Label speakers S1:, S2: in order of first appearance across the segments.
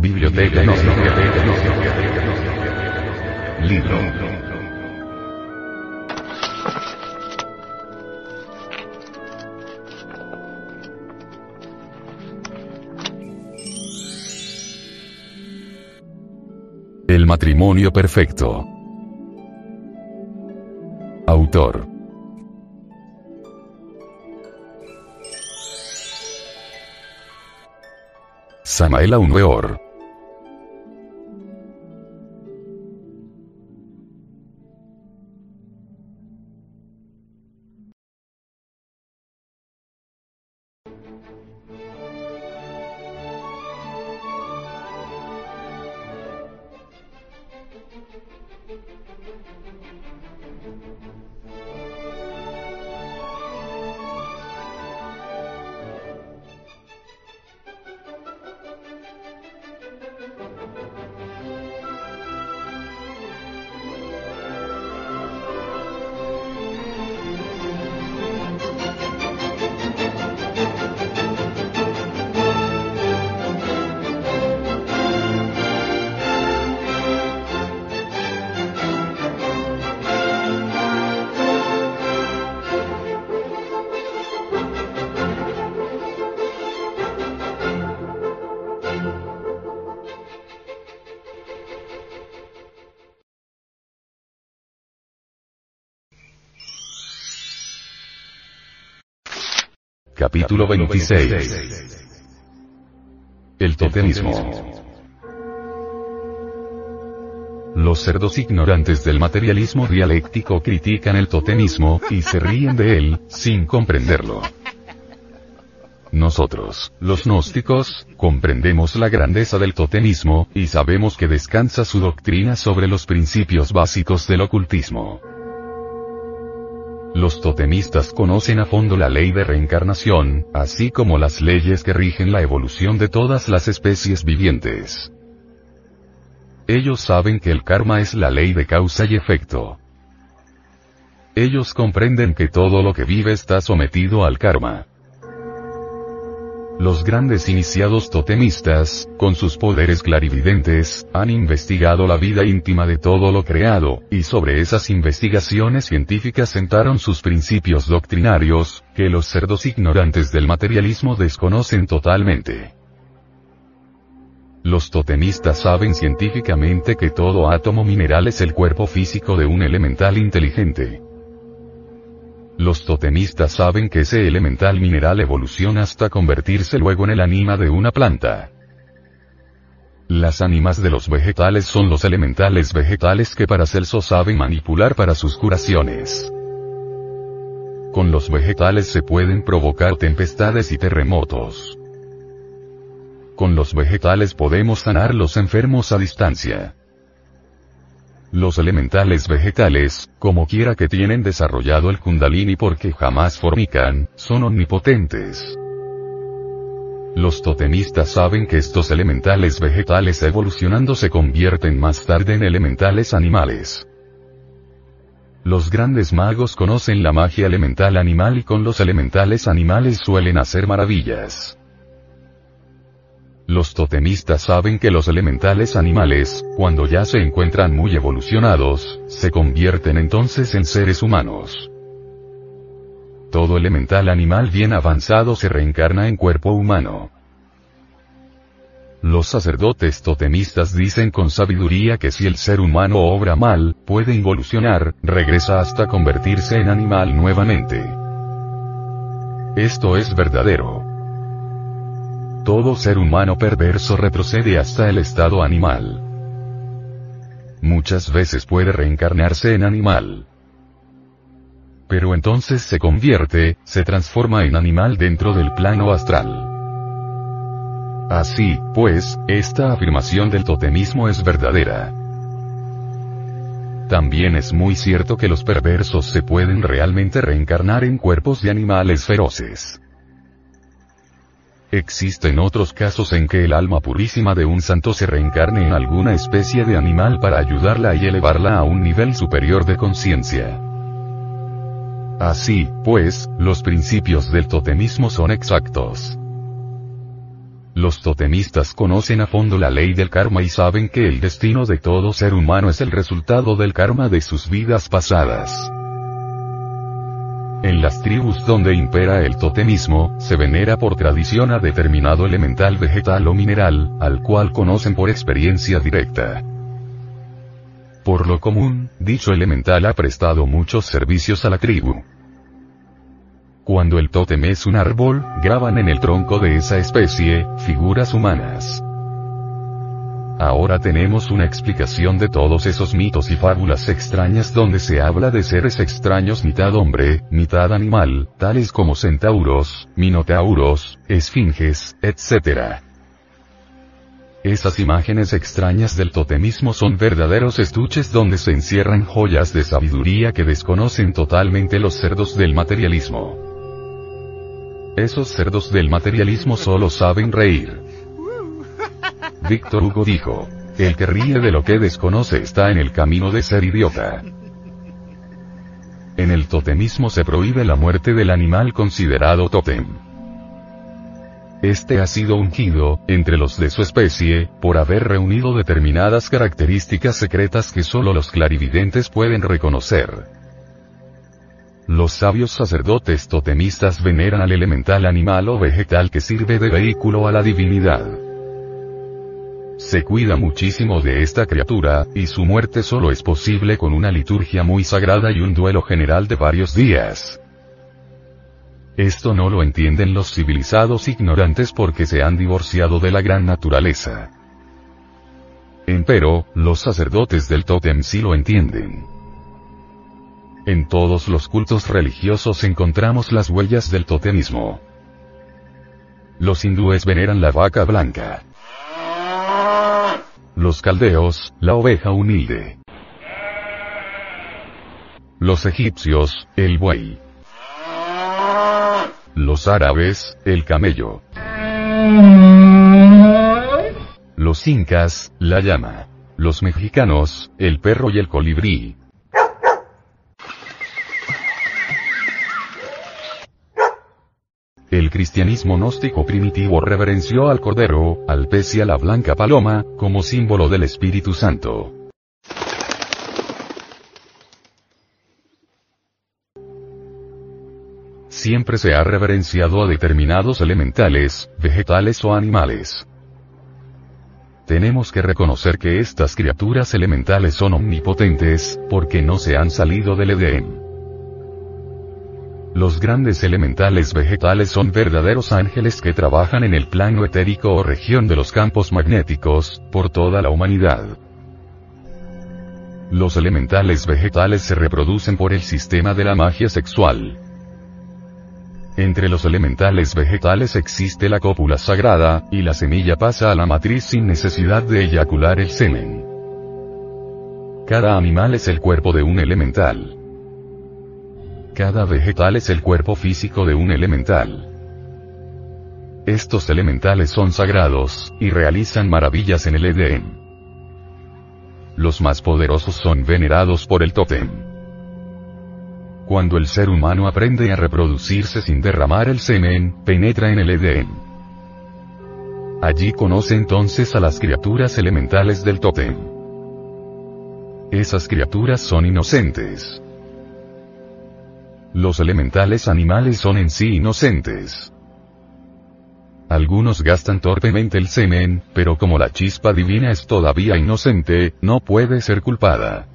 S1: Biblioteca Gnóstica. Libro. El matrimonio perfecto. Autor. Samael Weor. Capítulo 26. El totemismo. Los cerdos ignorantes del materialismo dialéctico critican el totemismo, y se ríen de él, sin comprenderlo. Nosotros, los gnósticos, comprendemos la grandeza del totemismo, y sabemos que descansa su doctrina sobre los principios básicos del ocultismo. Los totemistas conocen a fondo la ley de reencarnación, así como las leyes que rigen la evolución de todas las especies vivientes. Ellos saben que el karma es la ley de causa y efecto. Ellos comprenden que todo lo que vive está sometido al karma. Los grandes iniciados totemistas, con sus poderes clarividentes, han investigado la vida íntima de todo lo creado, y sobre esas investigaciones científicas sentaron sus principios doctrinarios, que los cerdos ignorantes del materialismo desconocen totalmente. Los totemistas saben científicamente que todo átomo mineral es el cuerpo físico de un elemental inteligente. Los totemistas saben que ese elemental mineral evoluciona hasta convertirse luego en el anima de una planta. Las ánimas de los vegetales son los elementales vegetales que Paracelso sabe manipular para sus curaciones. Con los vegetales se pueden provocar tempestades y terremotos. Con los vegetales podemos sanar los enfermos a distancia. Los elementales vegetales, como quiera que tienen desarrollado el kundalini porque jamás formican, son omnipotentes. Los totemistas saben que estos elementales vegetales evolucionando se convierten más tarde en elementales animales. Los grandes magos conocen la magia elemental animal y con los elementales animales suelen hacer maravillas. Los totemistas saben que los elementales animales, cuando ya se encuentran muy evolucionados, se convierten entonces en seres humanos. Todo elemental animal bien avanzado se reencarna en cuerpo humano. Los sacerdotes totemistas dicen con sabiduría que si el ser humano obra mal, puede involucionar, regresa hasta convertirse en animal nuevamente. Esto es verdadero. Todo ser humano perverso retrocede hasta el estado animal. Muchas veces puede reencarnarse en animal. Pero entonces se convierte, se transforma en animal dentro del plano astral. Así, pues, esta afirmación del totemismo es verdadera. También es muy cierto que los perversos se pueden realmente reencarnar en cuerpos de animales feroces. Existen otros casos en que el alma purísima de un santo se reencarne en alguna especie de animal para ayudarla y elevarla a un nivel superior de conciencia. Así, pues, los principios del totemismo son exactos. Los totemistas conocen a fondo la ley del karma y saben que el destino de todo ser humano es el resultado del karma de sus vidas pasadas. En las tribus donde impera el totemismo, se venera por tradición a determinado elemental vegetal o mineral, al cual conocen por experiencia directa. Por lo común, dicho elemental ha prestado muchos servicios a la tribu. Cuando el tótem es un árbol, graban en el tronco de esa especie, figuras humanas. Ahora tenemos una explicación de todos esos mitos y fábulas extrañas donde se habla de seres extraños mitad hombre, mitad animal, tales como centauros, minotauros, esfinges, etc. Esas imágenes extrañas del totemismo son verdaderos estuches donde se encierran joyas de sabiduría que desconocen totalmente los cerdos del materialismo. Esos cerdos del materialismo solo saben reír. Víctor Hugo dijo, el que ríe de lo que desconoce está en el camino de ser idiota. En el totemismo se prohíbe la muerte del animal considerado totem. Este ha sido ungido, entre los de su especie, por haber reunido determinadas características secretas que solo los clarividentes pueden reconocer. Los sabios sacerdotes totemistas veneran al elemental animal o vegetal que sirve de vehículo a la divinidad. Se cuida muchísimo de esta criatura, y su muerte solo es posible con una liturgia muy sagrada y un duelo general de varios días. Esto no lo entienden los civilizados ignorantes porque se han divorciado de la gran naturaleza. Empero, los sacerdotes del tótem sí lo entienden. En todos los cultos religiosos encontramos las huellas del totemismo. Los hindúes veneran la vaca blanca. Los caldeos, la oveja humilde. Los egipcios, el buey. Los árabes, el camello. Los incas, la llama. Los mexicanos, el perro y el colibrí. El cristianismo gnóstico primitivo reverenció al cordero, al pez y a la blanca paloma, como símbolo del Espíritu Santo. Siempre se ha reverenciado a determinados elementales, vegetales o animales. Tenemos que reconocer que estas criaturas elementales son omnipotentes, porque no se han salido del Edén. Los grandes elementales vegetales son verdaderos ángeles que trabajan en el plano etérico o región de los campos magnéticos, por toda la humanidad. Los elementales vegetales se reproducen por el sistema de la magia sexual. Entre los elementales vegetales existe la cópula sagrada, y la semilla pasa a la matriz sin necesidad de eyacular el semen. Cada animal es el cuerpo de un elemental. Cada vegetal es el cuerpo físico de un elemental. Estos elementales son sagrados, y realizan maravillas en el Edén. Los más poderosos son venerados por el tótem. Cuando el ser humano aprende a reproducirse sin derramar el semen, penetra en el Edén. Allí conoce entonces a las criaturas elementales del tótem. Esas criaturas son inocentes. Los elementales animales son en sí inocentes. Algunos gastan torpemente el semen, pero como la chispa divina es todavía inocente, no puede ser culpada.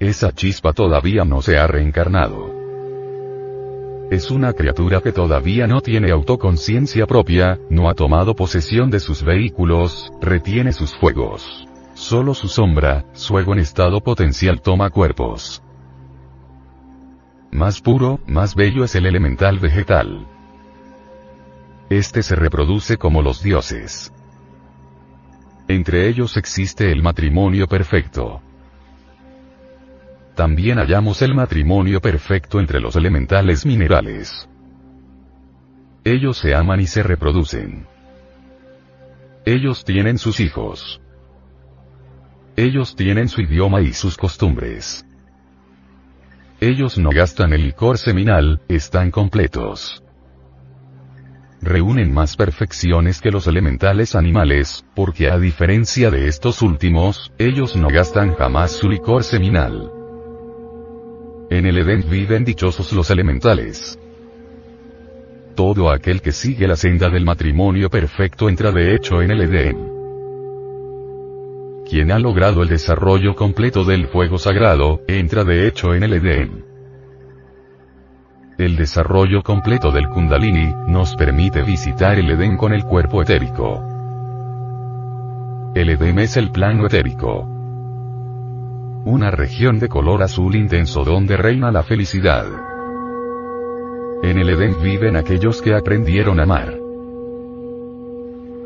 S1: Esa chispa todavía no se ha reencarnado. Es una criatura que todavía no tiene autoconciencia propia, no ha tomado posesión de sus vehículos, retiene sus fuegos. Solo su sombra, su ego en estado potencial toma cuerpos. Más puro, más bello es el elemental vegetal. Este se reproduce como los dioses. Entre ellos existe el matrimonio perfecto. También hallamos el matrimonio perfecto entre los elementales minerales. Ellos se aman y se reproducen. Ellos tienen sus hijos. Ellos tienen su idioma y sus costumbres. Ellos no gastan el licor seminal, están completos. reúnen más perfecciones que los elementales animales, porque a diferencia de estos últimos, ellos no gastan jamás su licor seminal. En el Edén viven dichosos los elementales. Todo aquel que sigue la senda del matrimonio perfecto entra de hecho en el Edén. Quien ha logrado el desarrollo completo del fuego sagrado, entra de hecho en el Edén. El desarrollo completo del Kundalini, nos permite visitar el Edén con el cuerpo etérico. El Edén es el plano etérico. Una región de color azul intenso donde reina la felicidad. En el Edén viven aquellos que aprendieron a amar.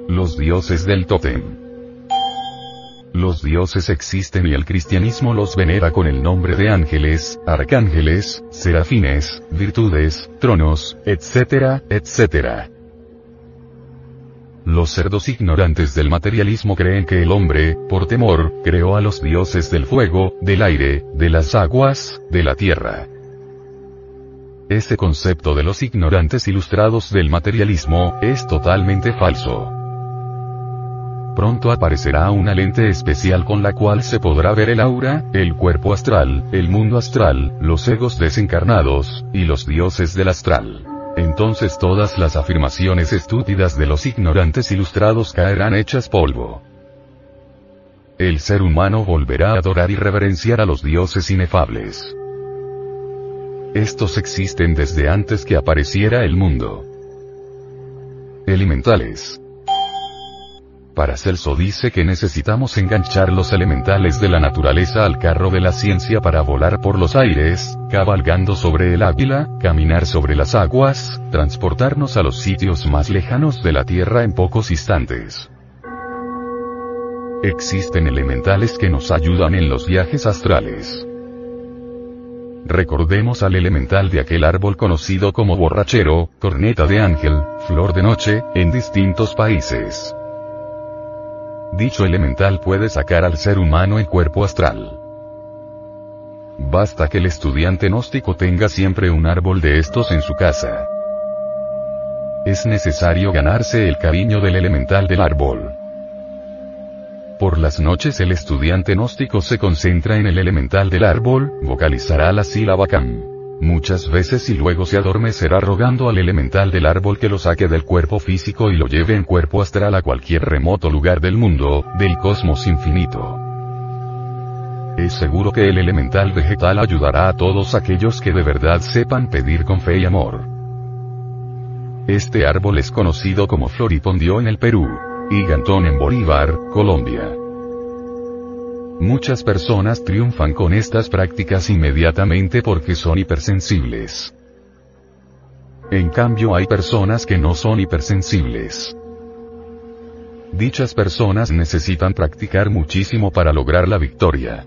S1: Los dioses del tótem. Los dioses existen y el cristianismo los venera con el nombre de ángeles, arcángeles, serafines, virtudes, tronos, etcétera, etcétera. Los cerdos ignorantes del materialismo creen que el hombre, por temor, creó a los dioses del fuego, del aire, de las aguas, de la tierra. Este concepto de los ignorantes ilustrados del materialismo, es totalmente falso pronto aparecerá una lente especial con la cual se podrá ver el aura, el cuerpo astral, el mundo astral, los egos desencarnados, y los dioses del astral. Entonces todas las afirmaciones estúpidas de los ignorantes ilustrados caerán hechas polvo. El ser humano volverá a adorar y reverenciar a los dioses inefables. Estos existen desde antes que apareciera el mundo. Elementales. Paracelso dice que necesitamos enganchar los elementales de la naturaleza al carro de la ciencia para volar por los aires, cabalgando sobre el águila, caminar sobre las aguas, transportarnos a los sitios más lejanos de la Tierra en pocos instantes. Existen elementales que nos ayudan en los viajes astrales. Recordemos al elemental de aquel árbol conocido como borrachero, corneta de ángel, flor de noche, en distintos países. Dicho elemental puede sacar al ser humano en cuerpo astral. Basta que el estudiante gnóstico tenga siempre un árbol de estos en su casa. Es necesario ganarse el cariño del elemental del árbol. Por las noches el estudiante gnóstico se concentra en el elemental del árbol, vocalizará la sílaba Kam muchas veces y luego se adormecerá rogando al elemental del árbol que lo saque del cuerpo físico y lo lleve en cuerpo astral a cualquier remoto lugar del mundo, del cosmos infinito. Es seguro que el elemental vegetal ayudará a todos aquellos que de verdad sepan pedir con fe y amor. Este árbol es conocido como floripondio en el Perú, y gantón en Bolívar, Colombia. Muchas personas triunfan con estas prácticas inmediatamente porque son hipersensibles. En cambio hay personas que no son hipersensibles. Dichas personas necesitan practicar muchísimo para lograr la victoria.